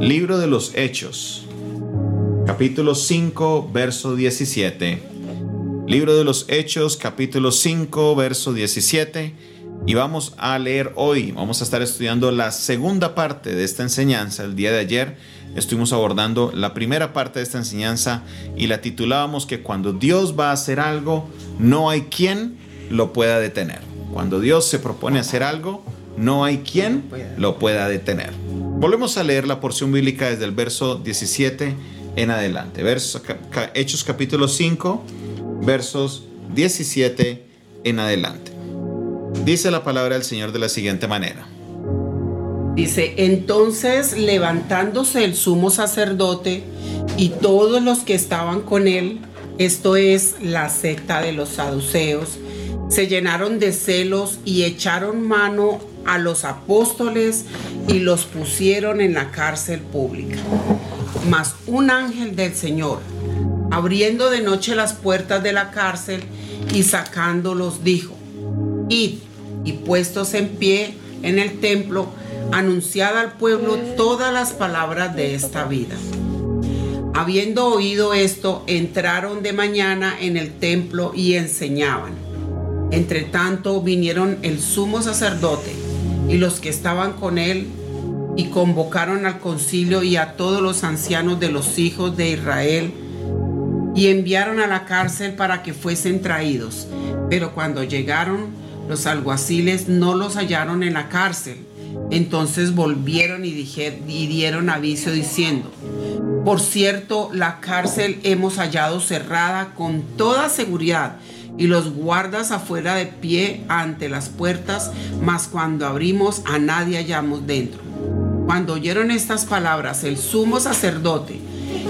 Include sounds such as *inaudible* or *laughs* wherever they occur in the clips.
Libro de los Hechos, capítulo 5, verso 17. Libro de los Hechos, capítulo 5, verso 17. Y vamos a leer hoy, vamos a estar estudiando la segunda parte de esta enseñanza. El día de ayer estuvimos abordando la primera parte de esta enseñanza y la titulábamos que cuando Dios va a hacer algo, no hay quien lo pueda detener. Cuando Dios se propone hacer algo, no hay quien lo pueda detener. Volvemos a leer la porción bíblica desde el verso 17 en adelante. Hechos capítulo 5, versos 17 en adelante. Dice la palabra del Señor de la siguiente manera. Dice, entonces levantándose el sumo sacerdote y todos los que estaban con él, esto es la secta de los saduceos, se llenaron de celos y echaron mano a los apóstoles y los pusieron en la cárcel pública. Mas un ángel del Señor, abriendo de noche las puertas de la cárcel y sacándolos, dijo, id y puestos en pie en el templo, anunciad al pueblo todas las palabras de esta vida. Habiendo oído esto, entraron de mañana en el templo y enseñaban entre tanto vinieron el sumo sacerdote y los que estaban con él y convocaron al concilio y a todos los ancianos de los hijos de Israel y enviaron a la cárcel para que fuesen traídos. Pero cuando llegaron, los alguaciles no los hallaron en la cárcel. Entonces volvieron y, y dieron aviso diciendo, por cierto, la cárcel hemos hallado cerrada con toda seguridad y los guardas afuera de pie ante las puertas, mas cuando abrimos a nadie hallamos dentro. Cuando oyeron estas palabras, el sumo sacerdote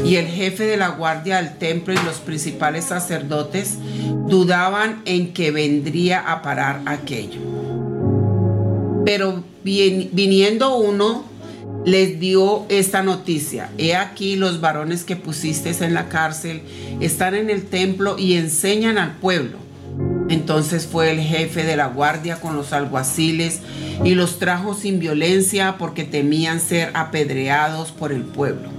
y el jefe de la guardia del templo y los principales sacerdotes dudaban en que vendría a parar aquello. Pero viniendo uno, les dio esta noticia. He aquí los varones que pusiste en la cárcel están en el templo y enseñan al pueblo. Entonces fue el jefe de la guardia con los alguaciles y los trajo sin violencia porque temían ser apedreados por el pueblo.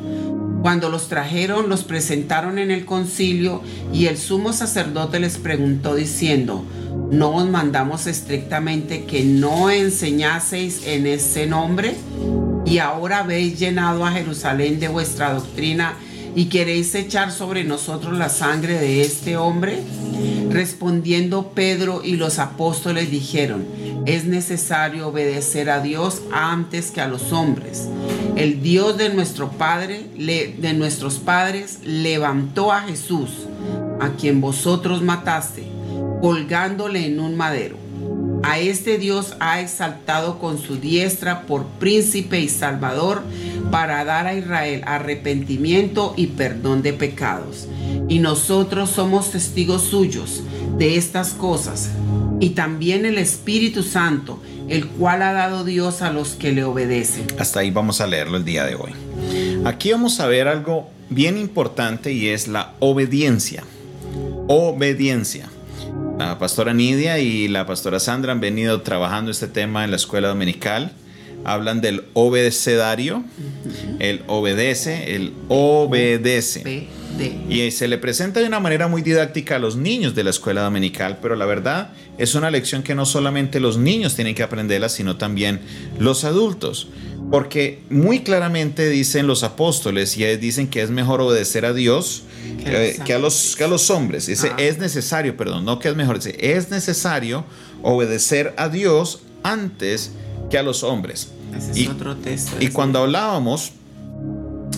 Cuando los trajeron, los presentaron en el concilio y el sumo sacerdote les preguntó diciendo, ¿no os mandamos estrictamente que no enseñaseis en ese nombre? Y ahora habéis llenado a Jerusalén de vuestra doctrina y queréis echar sobre nosotros la sangre de este hombre? Respondiendo Pedro y los apóstoles dijeron, es necesario obedecer a Dios antes que a los hombres. El Dios de nuestro Padre, de nuestros padres, levantó a Jesús, a quien vosotros mataste, colgándole en un madero. A este Dios ha exaltado con su diestra por príncipe y salvador para dar a Israel arrepentimiento y perdón de pecados. Y nosotros somos testigos suyos de estas cosas. Y también el Espíritu Santo, el cual ha dado Dios a los que le obedecen. Hasta ahí vamos a leerlo el día de hoy. Aquí vamos a ver algo bien importante y es la obediencia. Obediencia. La pastora Nidia y la pastora Sandra han venido trabajando este tema en la escuela dominical hablan del obedecedario, el obedece, el obedece. Y se le presenta de una manera muy didáctica a los niños de la escuela dominical, pero la verdad es una lección que no solamente los niños tienen que aprenderla, sino también los adultos. Porque muy claramente dicen los apóstoles y dicen que es mejor obedecer a Dios que, a, los, que a los hombres. Dice, ah. es necesario, perdón, no que es mejor, dice, es necesario obedecer a Dios antes que a los hombres. y, otro texto. Y cuando hablábamos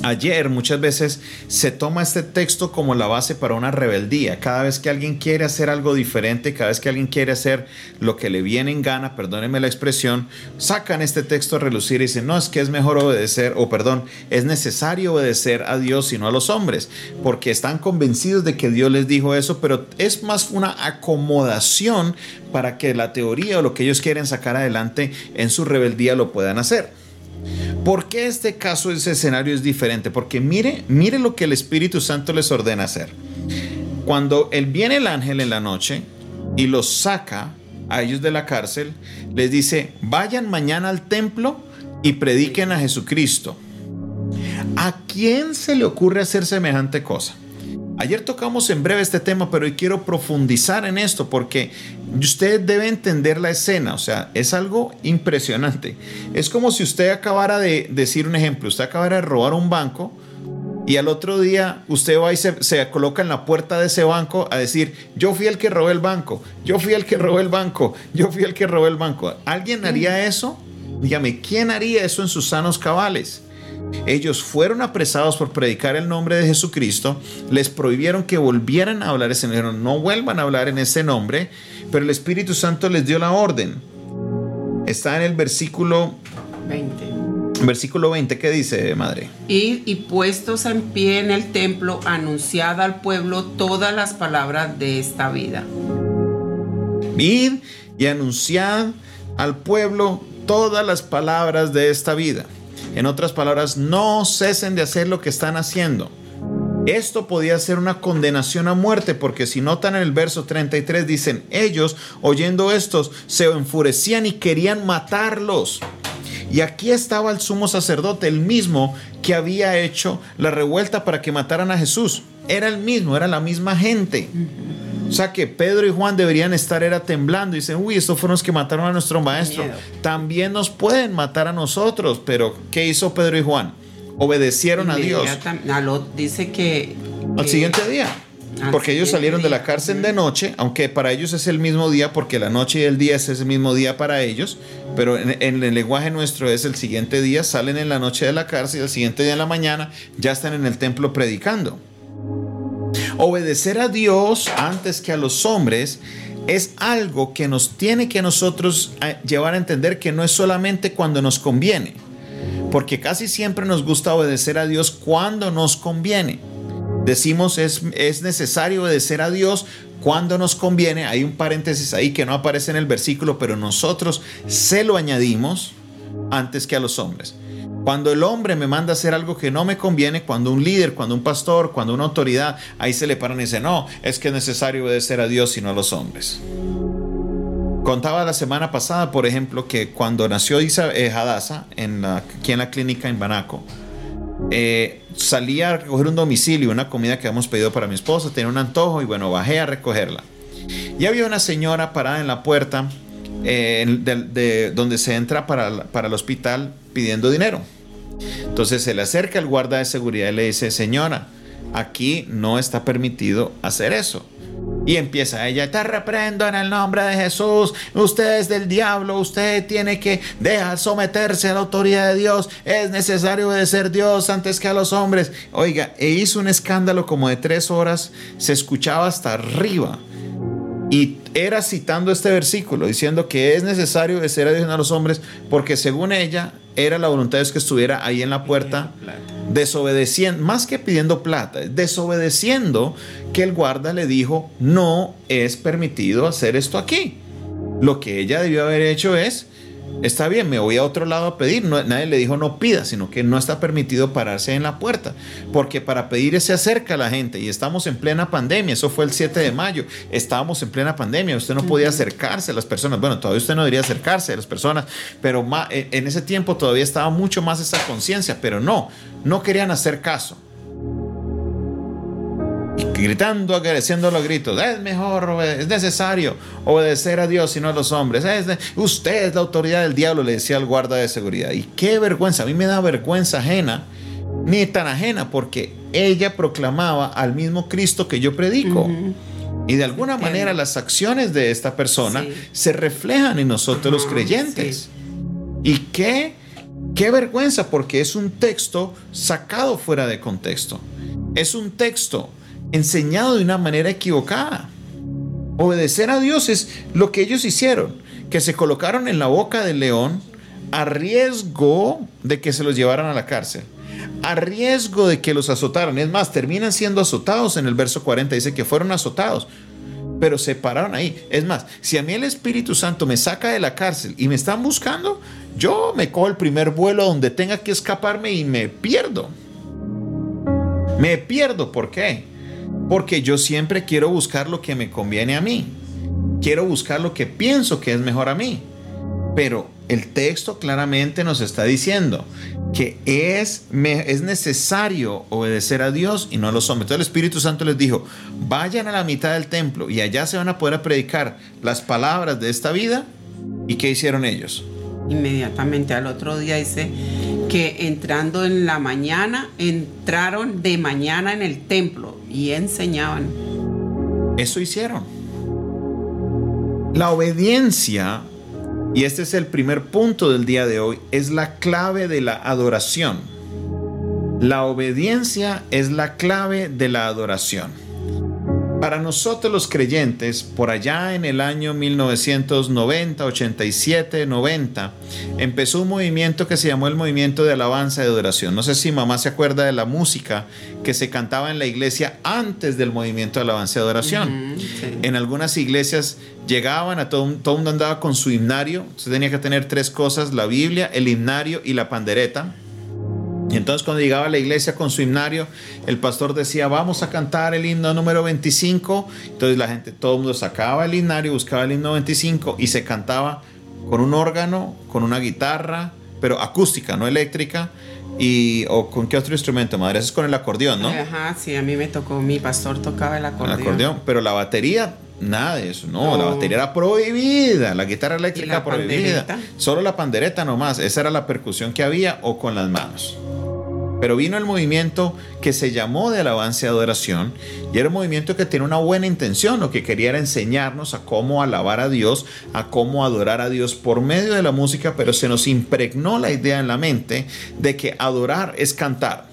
ayer muchas veces se toma este texto como la base para una rebeldía. Cada vez que alguien quiere hacer algo diferente, cada vez que alguien quiere hacer lo que le viene en gana, perdónenme la expresión, sacan este texto a relucir y dicen, no, es que es mejor obedecer, o perdón, es necesario obedecer a Dios y no a los hombres, porque están convencidos de que Dios les dijo eso, pero es más una acomodación para que la teoría o lo que ellos quieren sacar adelante en su rebeldía lo puedan hacer. ¿Por qué este caso, ese escenario es diferente? Porque mire, mire lo que el Espíritu Santo les ordena hacer. Cuando él viene el ángel en la noche y los saca a ellos de la cárcel, les dice, vayan mañana al templo y prediquen a Jesucristo. ¿A quién se le ocurre hacer semejante cosa? Ayer tocamos en breve este tema, pero hoy quiero profundizar en esto porque usted debe entender la escena, o sea, es algo impresionante. Es como si usted acabara de decir un ejemplo, usted acabara de robar un banco y al otro día usted va y se, coloca en la puerta de ese banco a decir, yo fui el que robé el banco, yo fui el que robé el banco, yo fui el que robé el banco. ¿Alguien haría eso? Dígame, ¿quién haría eso en sus sanos cabales? Ellos fueron apresados por predicar el nombre de Jesucristo, les prohibieron que volvieran a hablar ese nombre, no vuelvan a hablar en ese nombre, pero el Espíritu Santo les dio la orden. Está en el versículo 20. Versículo 20, ¿qué dice, madre? Y, y puestos en pie en el templo, anunciad al pueblo todas las palabras de esta vida. Id y anunciad al pueblo todas las palabras de esta vida. En otras palabras, no cesen de hacer lo que están haciendo. Esto podía ser una condenación a muerte, porque si notan en el verso 33 dicen, ellos, oyendo estos, se enfurecían y querían matarlos. Y aquí estaba el sumo sacerdote, el mismo que había hecho la revuelta para que mataran a Jesús. Era el mismo, era la misma gente. O sea que Pedro y Juan deberían estar era temblando y dicen, uy, estos fueron los que mataron a nuestro maestro. También nos pueden matar a nosotros, pero ¿qué hizo Pedro y Juan? Obedecieron a Dios. Dice que... Al siguiente día. Porque ellos salieron de la cárcel de noche, aunque para ellos es el mismo día, porque la noche y el día es el mismo día para ellos, pero en, en, el lenguaje nuestro es el siguiente día, salen en la noche de la cárcel y el siguiente día en la mañana ya están en el templo predicando. Obedecer a Dios antes que a los hombres es algo que nos tiene que nosotros eh, llevar a entender que no es solamente cuando nos conviene, porque casi siempre nos gusta obedecer a Dios cuando nos conviene. Decimos es, es necesario obedecer a Dios cuando nos conviene. Hay un paréntesis ahí que no aparece en el versículo, pero nosotros se lo añadimos antes que a los hombres. Cuando el hombre me manda a hacer algo que no me conviene, cuando un líder, cuando un pastor, cuando una autoridad, ahí se le paran y dicen, no, es que es necesario obedecer a Dios y no a los hombres. Contaba la semana pasada, por ejemplo, que cuando nació Isa, eh, Hadassah, en la, aquí en la clínica en Banaco, eh, salía a recoger un domicilio, una comida que habíamos pedido para mi esposa, tenía un antojo y bueno, bajé a recogerla. Y había una señora parada en la puerta eh, de, donde se entra para, para el hospital pidiendo dinero. Entonces se le acerca el guarda de seguridad y le dice, señora, aquí no está permitido hacer eso. Y empieza ella, te reprendo en el nombre de Jesús, usted es del diablo, usted tiene que dejar someterse a la autoridad de Dios, es necesario obedecer Dios antes que a los hombres. Oiga, e hizo un escándalo como de tres horas, se escuchaba hasta arriba. Y era citando este versículo, diciendo que es necesario obedecer a Dios y a los hombres, porque según ella, era la voluntad de Dios que estuviera ahí en la puerta, desobedeciendo, más que pidiendo plata, desobedeciendo que el guarda le dijo, no es permitido hacer esto aquí. Lo que ella debió haber hecho es está bien, me voy a otro lado a pedir. nadie le dijo no pida, sino que no está permitido pararse en la puerta. Porque para pedir se acerca la gente y estamos en plena pandemia. Eso fue el 7 de mayo. Estábamos en plena pandemia. Usted no podía acercarse a las personas. Bueno, todavía usted no debería acercarse a las personas, pero e, en ese tiempo todavía estaba mucho más esa conciencia. Pero no, no querían hacer caso gritando, agradeciendo los gritos. Es mejor, es necesario obedecer a Dios y no a los hombres. usted es la autoridad del diablo, le decía al guarda de seguridad. Y qué vergüenza, a mí me da vergüenza ajena, ni tan ajena, porque ella proclamaba al mismo Cristo que yo predico. Y de alguna manera las acciones de esta persona se reflejan en nosotros los creyentes. Y qué, qué vergüenza, porque es un texto sacado fuera de contexto. Es un texto enseñado de una manera equivocada. Obedecer a Dios es lo que ellos hicieron, que se colocaron en la boca del león a riesgo de que se los llevaran a la cárcel, a riesgo de que los azotaran. Es más, terminan siendo azotados en el verso 40, dice que fueron azotados, pero se pararon ahí. Es más, si a mí el Espíritu Santo me saca de la cárcel y me están buscando, yo me cojo el primer vuelo donde tenga que escaparme y me pierdo. Me pierdo, ¿por qué? Porque yo siempre quiero buscar lo que me conviene a mí. Quiero buscar lo que pienso que es mejor a mí. Pero el texto claramente nos está diciendo que es, es necesario obedecer a Dios y no a los hombres. Entonces el Espíritu Santo les dijo, vayan a la mitad del templo y allá se van a poder predicar las palabras de esta vida. ¿Y qué hicieron ellos? Inmediatamente al otro día dice que entrando en la mañana, entraron de mañana en el templo y enseñaban. Eso hicieron. La obediencia y este es el primer punto del día de hoy, es la clave de la adoración. La obediencia es la clave de la adoración. Para nosotros los creyentes, por allá en el año 1990, 87, 90, empezó un movimiento que se llamó el movimiento de alabanza y adoración. No sé si mamá se acuerda de la música que se cantaba en la iglesia antes del movimiento de alabanza y adoración. En algunas iglesias llegaban a todo, todo mundo andaba con su himnario. Se tenía que tener tres cosas, la Biblia, el himnario y la pandereta. Y entonces cuando llegaba a la iglesia con su himnario, el pastor decía, vamos a cantar el himno número 25. Entonces la gente, todo el mundo sacaba el himnario, buscaba el himno 25 y se cantaba con un órgano, con una guitarra, pero acústica, no eléctrica. Y, ¿O con qué otro instrumento, madre? Eso es con el acordeón, ¿no? Ajá, sí, a mí me tocó, mi pastor tocaba el acordeón. El acordeón, pero la batería, nada de eso, no, la batería era prohibida, la guitarra eléctrica prohibida. Solo la pandereta nomás, esa era la percusión que había o con las manos. Pero vino el movimiento que se llamó de alabanza y adoración y era un movimiento que tiene una buena intención, lo que quería era enseñarnos a cómo alabar a Dios, a cómo adorar a Dios por medio de la música, pero se nos impregnó la idea en la mente de que adorar es cantar.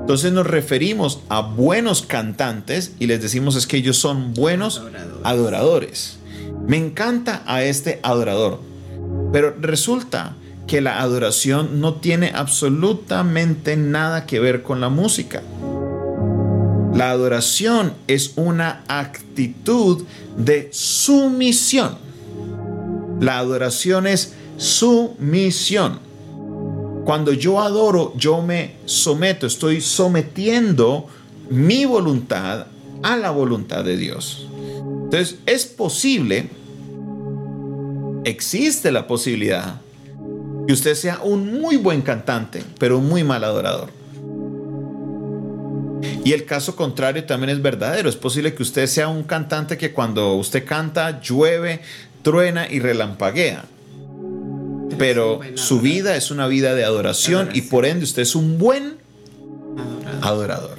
Entonces nos referimos a buenos cantantes y les decimos es que ellos son buenos adoradores. Me encanta a este adorador, pero resulta que la adoración no tiene absolutamente nada que ver con la música. La adoración es una actitud de sumisión. La adoración es sumisión. Cuando yo adoro, yo me someto, estoy sometiendo mi voluntad a la voluntad de Dios. Entonces, es posible, existe la posibilidad que usted sea un muy buen cantante, pero un muy mal adorador. Y el caso contrario también es verdadero. Es posible que usted sea un cantante que cuando usted canta llueve, truena y relampaguea. Pero su vida es una vida de adoración, y por ende usted es un buen adorador.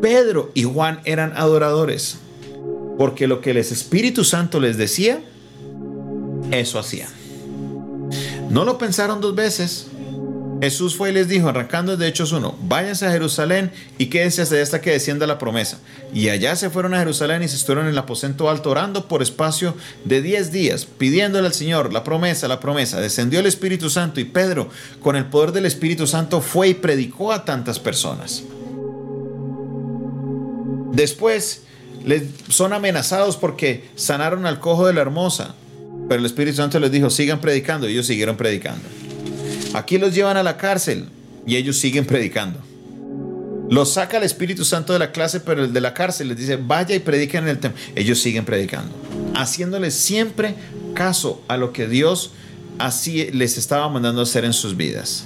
Pedro y Juan eran adoradores porque lo que el Espíritu Santo les decía, eso hacían. No lo pensaron dos veces. Jesús fue y les dijo, arrancando de Hechos 1, váyanse a Jerusalén y quédense hasta que descienda la promesa. Y allá se fueron a Jerusalén y se estuvieron en el aposento alto orando por espacio de 10 días, pidiéndole al Señor la promesa, la promesa. Descendió el Espíritu Santo y Pedro, con el poder del Espíritu Santo, fue y predicó a tantas personas. Después les son amenazados porque sanaron al cojo de la hermosa. Pero el Espíritu Santo les dijo, sigan predicando. Y ellos siguieron predicando. Aquí los llevan a la cárcel y ellos siguen predicando. Los saca el Espíritu Santo de la clase, pero el de la cárcel les dice, vaya y prediquen en el templo. Ellos siguen predicando, haciéndoles siempre caso a lo que Dios así les estaba mandando hacer en sus vidas.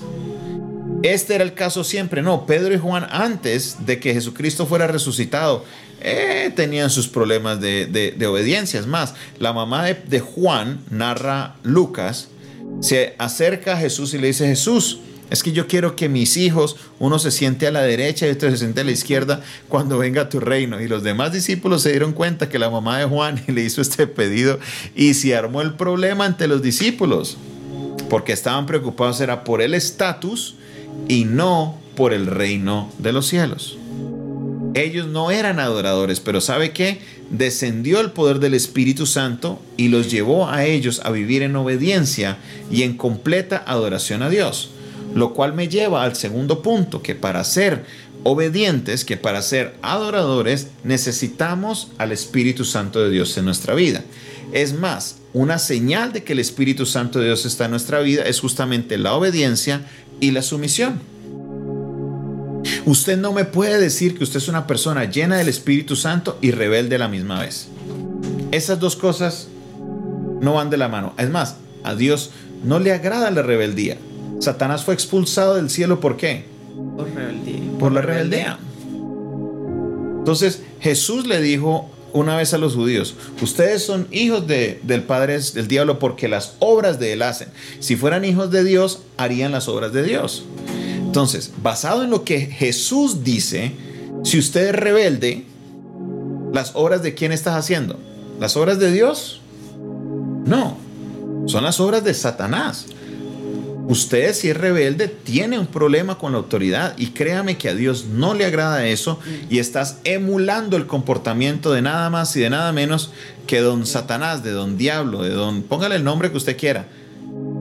Este era el caso siempre, no. Pedro y Juan antes de que Jesucristo fuera resucitado, eh, tenían sus problemas de, de, obediencia. Es más, la mamá de, Juan, narra Lucas, se acerca a Jesús y le dice, Jesús, es que yo quiero que mis hijos, uno se siente a la derecha y otro se siente a la izquierda cuando venga tu reino. Y los demás discípulos se dieron cuenta que la mamá de Juan *laughs* le hizo este pedido y se armó el problema ante los discípulos, porque estaban preocupados era por el estatus y no por el reino de los cielos. Ellos no eran adoradores, pero ¿sabe qué? Descendió el poder del Espíritu Santo y los llevó a ellos a vivir en obediencia y en completa adoración a Dios. Lo cual me lleva al segundo punto, que para ser obedientes, que para ser adoradores, necesitamos al Espíritu Santo de Dios en nuestra vida. Es más, una señal de que el Espíritu Santo de Dios está en nuestra vida es justamente la obediencia y la sumisión. Usted no me puede decir que usted es una persona llena del Espíritu Santo y rebelde a la misma vez. Esas dos cosas No van de la mano. Es más, a Dios no le agrada la rebeldía. Satanás fue expulsado del cielo ¿por qué? Por rebeldía. Por la rebeldía. Entonces Jesús le dijo una vez a los judíos, ustedes son hijos de, del Padre del diablo porque las obras de él hacen. Si fueran hijos de Dios, harían las obras de Dios. Entonces, basado en lo que Jesús dice, si usted es rebelde, ¿las obras de quién estás haciendo? ¿Las obras de Dios? No, son las obras de Satanás. Usted si es rebelde tiene un problema con la autoridad y créame que a Dios no le agrada eso y estás emulando el comportamiento de nada más y de nada menos que don Satanás, de don Diablo, de don, póngale el nombre que usted quiera.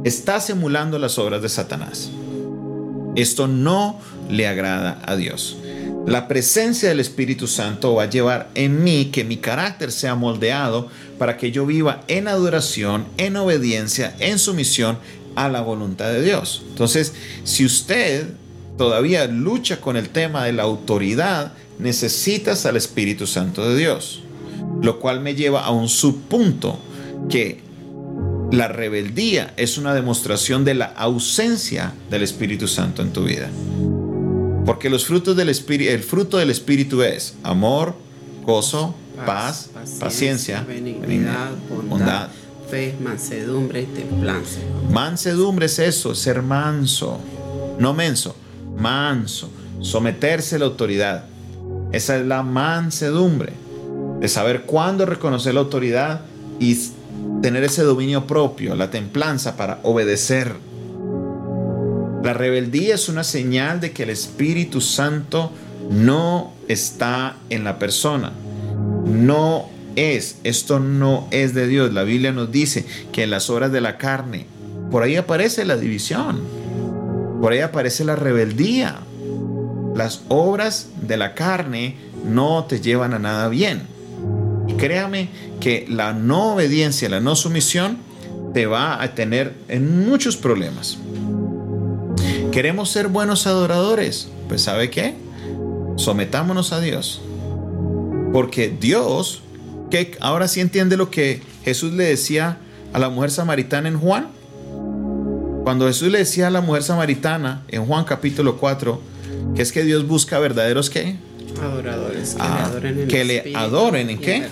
Estás emulando las obras de Satanás. Esto no le agrada a Dios. La presencia del Espíritu Santo va a llevar en mí que mi carácter sea moldeado para que yo viva en adoración, en obediencia, en sumisión a la voluntad de Dios. Entonces, si usted todavía lucha con el tema de la autoridad, necesitas al Espíritu Santo de Dios, lo cual me lleva a un subpunto que la rebeldía es una demostración de la ausencia del Espíritu Santo en tu vida. Porque los frutos del espíritu, el fruto del espíritu es amor, gozo, paz, paciencia, benignidad, bondad fe, mansedumbre y templanza. Mansedumbre es eso, ser manso, no menso, manso, someterse a la autoridad. Esa es la mansedumbre, de saber cuándo reconocer la autoridad y tener ese dominio propio, la templanza para obedecer. La rebeldía es una señal de que el Espíritu Santo no está en la persona, no es, esto no es de Dios. La Biblia nos dice que en las obras de la carne, por ahí aparece la división, por ahí aparece la rebeldía. Las obras de la carne no te llevan a nada bien. Créame que la no obediencia, la no sumisión, te va a tener en muchos problemas. ¿Queremos ser buenos adoradores? Pues ¿sabe qué? Sometámonos a Dios. Porque Dios que ahora sí entiende lo que Jesús le decía a la mujer samaritana en Juan. Cuando Jesús le decía a la mujer samaritana en Juan capítulo 4, que es que Dios busca verdaderos qué? Adoradores que le ah, adoren en, que le adoren en qué?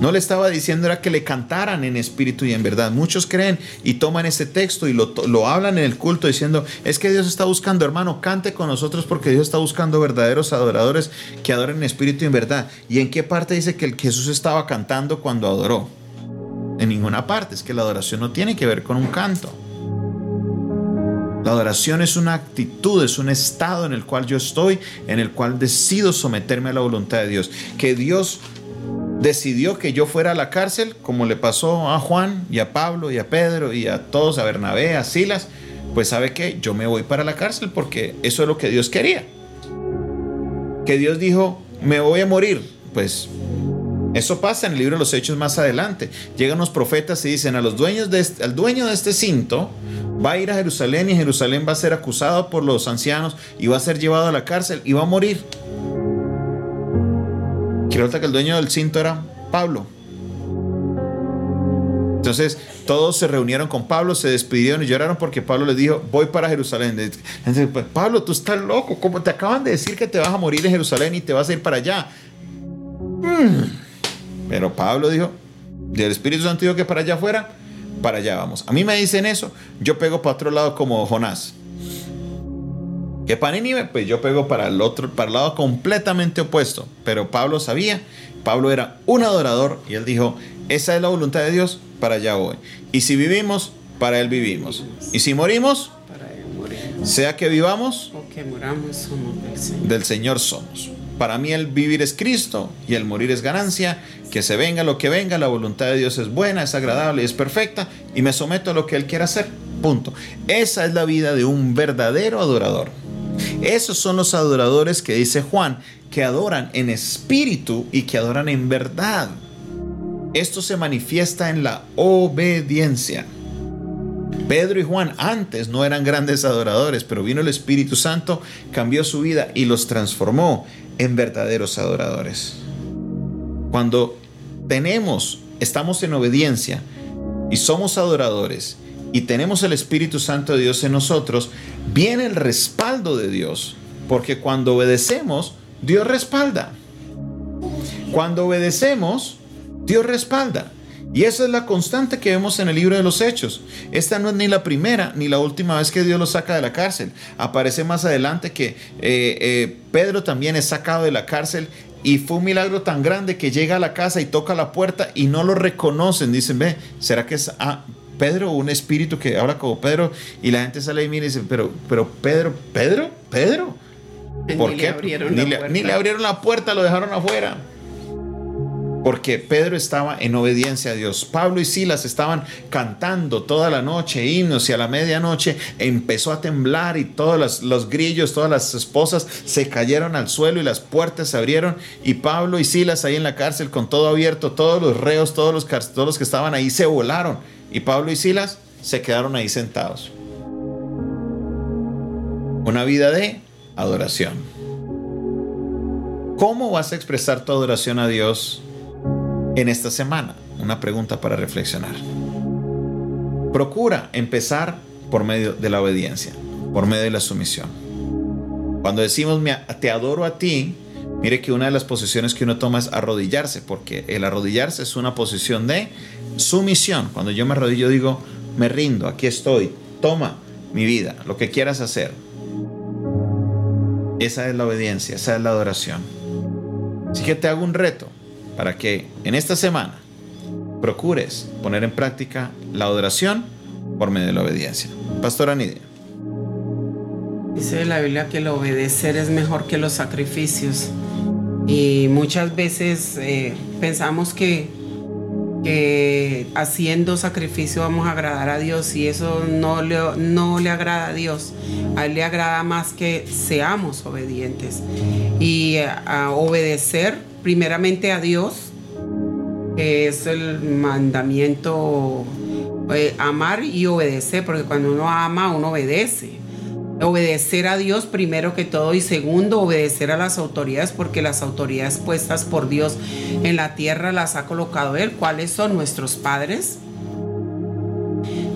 No le estaba diciendo era que le cantaran en espíritu y en verdad. Muchos creen y toman ese texto y lo, lo hablan en el culto diciendo, es que Dios está buscando, hermano, cante con nosotros porque Dios está buscando verdaderos adoradores que adoren en espíritu y en verdad. ¿Y en qué parte dice que el Jesús estaba cantando cuando adoró? En ninguna parte, es que la adoración no tiene que ver con un canto. La adoración es una actitud, es un estado en el cual yo estoy, en el cual decido someterme a la voluntad de Dios. Que Dios decidió que yo fuera a la cárcel, como le pasó a Juan y a Pablo y a Pedro y a todos, a Bernabé, a Silas, pues sabe que yo me voy para la cárcel porque eso es lo que Dios quería. Que Dios dijo, me voy a morir, pues eso pasa en el libro de los Hechos más adelante. Llegan los profetas y dicen a los dueños al dueño de este cinto va a ir a Jerusalén y Jerusalén va a ser acusado por los ancianos y va a ser llevado a la cárcel y va a morir. Quiero que el dueño del cinto era Pablo. Entonces todos se reunieron con Pablo, se despidieron y lloraron porque Pablo les dijo, voy para Jerusalén. Pues, Pablo, tú estás loco, como te acaban de decir que te vas a morir en Jerusalén y te vas a ir para allá. Mm. Pero Pablo dijo, del Espíritu Santo dijo que para allá fuera, para allá vamos. A mí me dicen eso, yo pego para otro lado como Jonás. Que para Nínive, pues yo pego para el otro, para el lado completamente opuesto. Pero Pablo sabía, Pablo era un adorador y él dijo, esa es la voluntad de Dios, para allá voy. Y si vivimos, para él vivimos. Y si morimos, para él morimos. Sea que vivamos o que moramos, somos del Señor. Del Señor somos. Para mí el vivir es Cristo y el morir es ganancia. Que se venga lo que venga, la voluntad de Dios es buena, es agradable es perfecta y me someto a lo que Él quiera hacer. Punto. Esa es la vida de un verdadero adorador. Esos son los adoradores que dice Juan, que adoran en espíritu y que adoran en verdad. Esto se manifiesta en la obediencia. Pedro y Juan antes no eran grandes adoradores, pero vino el Espíritu Santo, cambió su vida y los transformó en verdaderos adoradores. Cuando tenemos, estamos en obediencia y somos adoradores y tenemos el Espíritu Santo de Dios en nosotros, viene el respaldo de Dios. Porque cuando obedecemos, Dios respalda. Cuando obedecemos, Dios respalda. Y esa es la constante que vemos en el libro de los Hechos. Esta no es ni la primera ni la última vez que Dios lo saca de la cárcel. Aparece más adelante que eh, eh, Pedro también es sacado de la cárcel y fue un milagro tan grande que llega a la casa y toca la puerta y no lo reconocen. Dicen, ve, ¿será que es ah, Pedro un espíritu que habla como Pedro? Y la gente sale y mira y dice, pero, pero Pedro, Pedro, Pedro. ¿Por qué? ni le abrieron la puerta, lo dejaron afuera porque Pedro estaba en obediencia a Dios. Pablo y Silas estaban cantando toda la noche himnos y a la medianoche empezó a temblar y todos los, grillos, todas las esposas se cayeron al suelo y las puertas se abrieron y Pablo y Silas ahí en la cárcel con todo abierto, todos los reos, todos los, todos los que estaban ahí se volaron y Pablo y Silas se quedaron ahí sentados. Una vida de adoración. ¿Cómo vas a expresar tu adoración a Dios en esta semana? Una pregunta para reflexionar. Procura empezar por medio de la obediencia, por medio de la sumisión. Cuando decimos te adoro a ti, mire que una de las posiciones que uno toma es arrodillarse, porque el arrodillarse es una posición de sumisión. Cuando yo me arrodillo digo, me rindo, aquí estoy, toma mi vida, lo que quieras hacer. Esa es la obediencia, esa es la adoración. Así que te hago un reto para que en esta semana procures poner en práctica la adoración por medio de la obediencia. Pastora Nidia. Dice la Biblia que el obedecer es mejor que los sacrificios. Y muchas veces eh, pensamos que, que, haciendo sacrificio vamos a agradar a Dios y eso no le, no le agrada a Dios. A Él le agrada más que seamos obedientes. Y eh, a obedecer primeramente a Dios, que es el mandamiento eh, amar y obedecer, porque cuando uno ama, uno obedece. Obedecer a Dios primero que todo y segundo, obedecer a las autoridades porque las autoridades puestas por Dios en la tierra las ha colocado Él. ¿Cuáles son nuestros padres?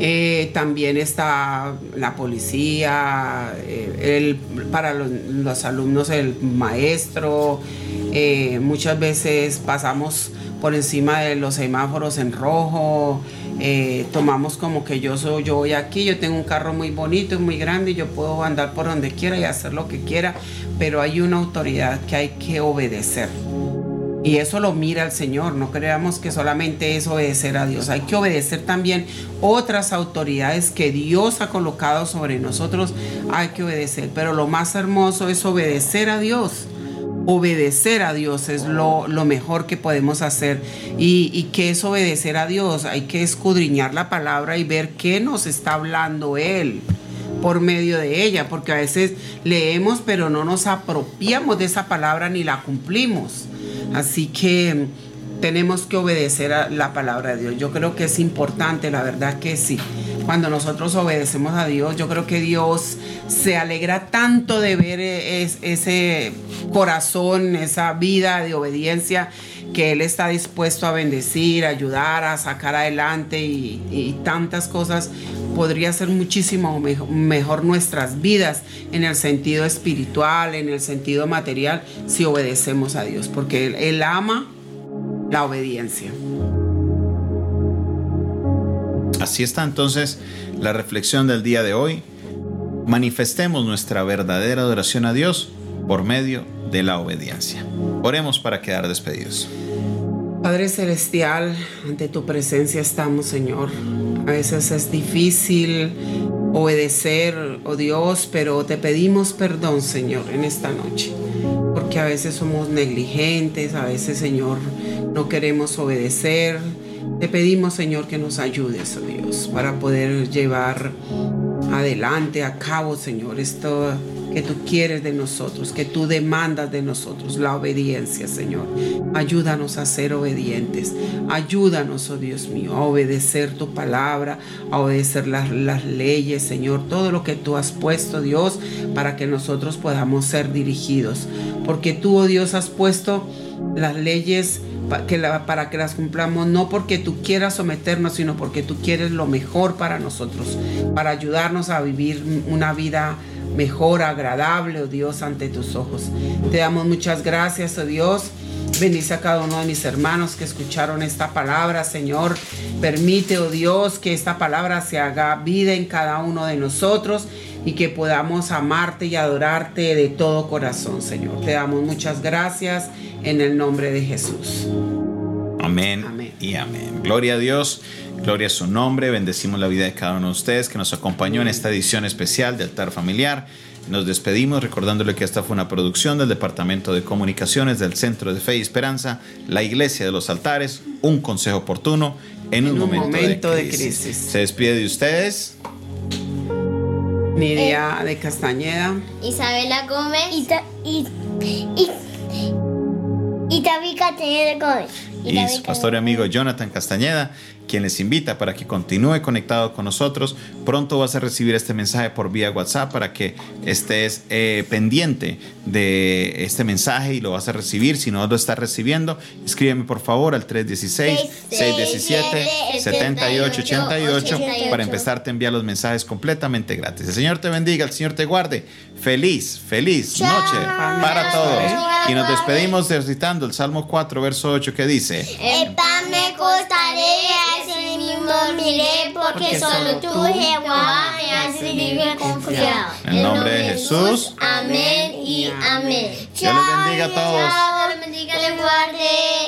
Eh, también está la policía, eh, para los, alumnos el maestro. Eh, muchas veces pasamos por encima de los semáforos en rojo. tomamos como que yo soy, yo voy aquí, yo tengo un carro muy bonito, muy grande, yo puedo andar por donde quiera y hacer lo que quiera, pero hay una autoridad que hay que obedecer. Y eso lo mira el Señor. No creamos que solamente es obedecer a Dios. Hay que obedecer también otras autoridades que Dios ha colocado sobre nosotros. Hay que obedecer. Pero lo más hermoso es obedecer a Dios. Obedecer a Dios es lo, mejor que podemos hacer. Y, y qué es obedecer a Dios. Hay que escudriñar la palabra y ver qué nos está hablando Él por medio de ella, porque a veces leemos pero no nos apropiamos de esa palabra ni la cumplimos. Así que tenemos que obedecer a la palabra de Dios. Yo creo que es importante, la verdad que sí. Cuando nosotros obedecemos a Dios, yo creo que Dios se alegra tanto de ver e-, ese corazón, esa vida de obediencia que Él está dispuesto a bendecir, ayudar, a sacar adelante y, tantas cosas. Podría ser muchísimo mejor, nuestras vidas en el sentido espiritual, en el sentido material, si obedecemos a Dios, porque él ama la obediencia. Así está entonces la reflexión del día de hoy. Manifestemos nuestra verdadera adoración a Dios por medio de la obediencia. Oremos para quedar despedidos. Padre Celestial, ante tu presencia estamos, Señor. A veces es difícil obedecer, oh Dios, pero te pedimos perdón, Señor, en esta noche. Porque a veces somos negligentes, a veces, Señor, no queremos obedecer. Te pedimos, Señor, que nos ayudes, oh Dios, para poder llevar adelante, a cabo, Señor, esto que tú quieres de nosotros, que tú demandas de nosotros, la obediencia, Señor. Ayúdanos a ser obedientes. Ayúdanos, oh Dios mío, a obedecer tu palabra, a obedecer las, las leyes, Señor, todo lo que tú has puesto, Dios, para que nosotros podamos ser dirigidos. Porque tú, oh Dios, has puesto las leyes que para que las cumplamos, no porque tú quieras someternos, sino porque tú quieres lo mejor para nosotros, para ayudarnos a vivir una vida mejor, agradable, oh Dios, ante tus ojos. Te damos muchas gracias, oh Dios. Bendice a cada uno de mis hermanos que escucharon esta palabra, Señor. Permite, oh Dios, que esta palabra se haga vida en cada uno de nosotros y que podamos amarte y adorarte de todo corazón, Señor. Te damos muchas gracias en el nombre de Jesús. Amén, amén. y amén. Gloria a Dios. Gloria a su nombre, bendecimos la vida de cada uno de ustedes que nos acompañó en esta edición especial de Altar Familiar. Nos despedimos recordándole que esta fue una producción del Departamento de Comunicaciones del Centro de Fe y Esperanza, la Iglesia de los Altares, un consejo oportuno en, un, momento, de, crisis. Se despide de ustedes. Nidia eh, de Castañeda. Isabela Gómez. Y, y, y, y Gómez. Y, su pastor y amigo Jonathan Castañeda quien les invita para que continúe conectado con nosotros. Pronto vas a recibir este mensaje por vía WhatsApp para que estés eh, pendiente de este mensaje y lo vas a recibir. Si no lo estás recibiendo, escríbeme por favor al 316-617-7888 para empezarte a enviar los mensajes completamente gratis. El Señor te bendiga, el Señor te guarde. Feliz, feliz noche para todos. Y nos despedimos recitando el Salmo 4, verso 8 que dice, El pan me costaré dormiré porque solo tú, Jehová, me haces vivir confiado. En nombre de Jesús. Amén y amén. Dios les bendiga a todos. Dios les guarde.